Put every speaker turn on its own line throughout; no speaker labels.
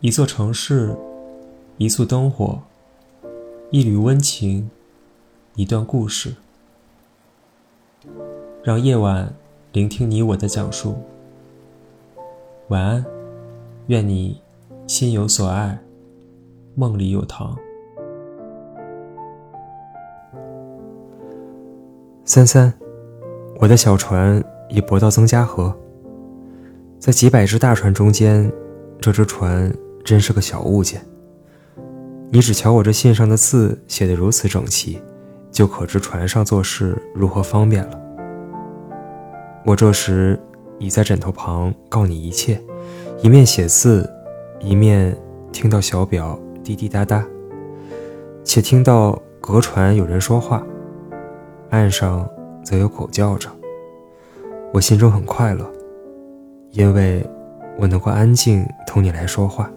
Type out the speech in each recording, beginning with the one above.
一座城市，一簇灯火，一缕温情，一段故事。让夜晚聆听你我的讲述。晚安，愿你心有所爱，梦里有糖。
三三，我的小船已泊到曾家河，在几百只大船中间，这只船。真是个小物件。你只瞧我这信上的字写得如此整齐，就可知船上做事如何方便了。我这时倚在枕头旁告你一切，一面写字，一面听到小表滴滴答答，且听到隔船有人说话，岸上则有狗叫着。我心中很快乐，因为我能够安静同你来说话。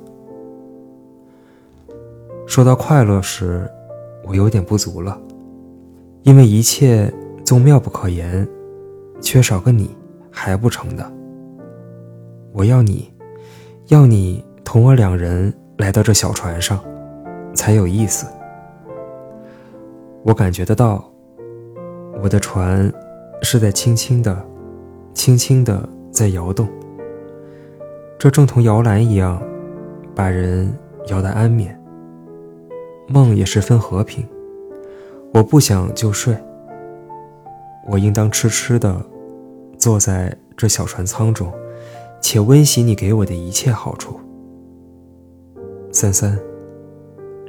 说到快乐时，我有点不足了，因为一切纵妙不可言，缺少个你还不成的。我要你，要你同我两人来到这小船上，才有意思。我感觉得到，我的船是在轻轻的、轻轻的在摇动，这正同摇篮一样，把人摇得安眠。梦也十分和平，我不想就睡。我应当痴痴的坐在这小船舱中，且温习你给我的一切好处。三三，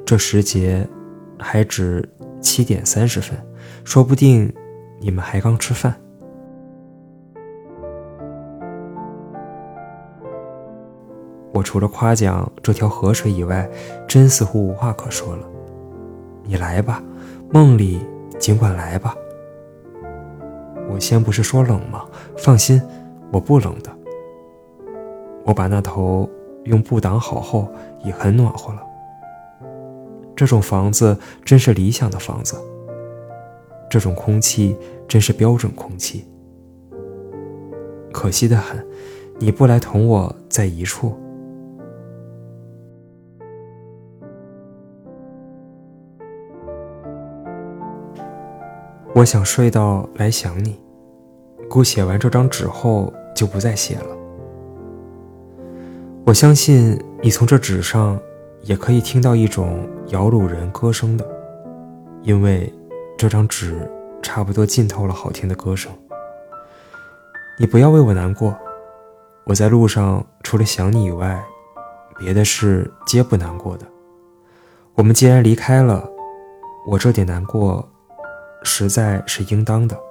这时节还只七点三十分，说不定你们还刚吃饭。我除了夸奖这条河水以外，真似乎无话可说了。你来吧，梦里尽管来吧。我先不是说冷吗？放心，我不冷的。我把那头用布挡好后，已很暖和了。这种房子真是理想的房子。这种空气真是标准空气。可惜的很，你不来同我在一处。我想睡到来想你，故写完这张纸后就不再写了。我相信你从这纸上也可以听到一种摇橹人歌声的，因为这张纸差不多浸透了好听的歌声。你不要为我难过，我在路上除了想你以外，别的事皆不难过的。我们既然离开了，我这点难过。实在是应当的。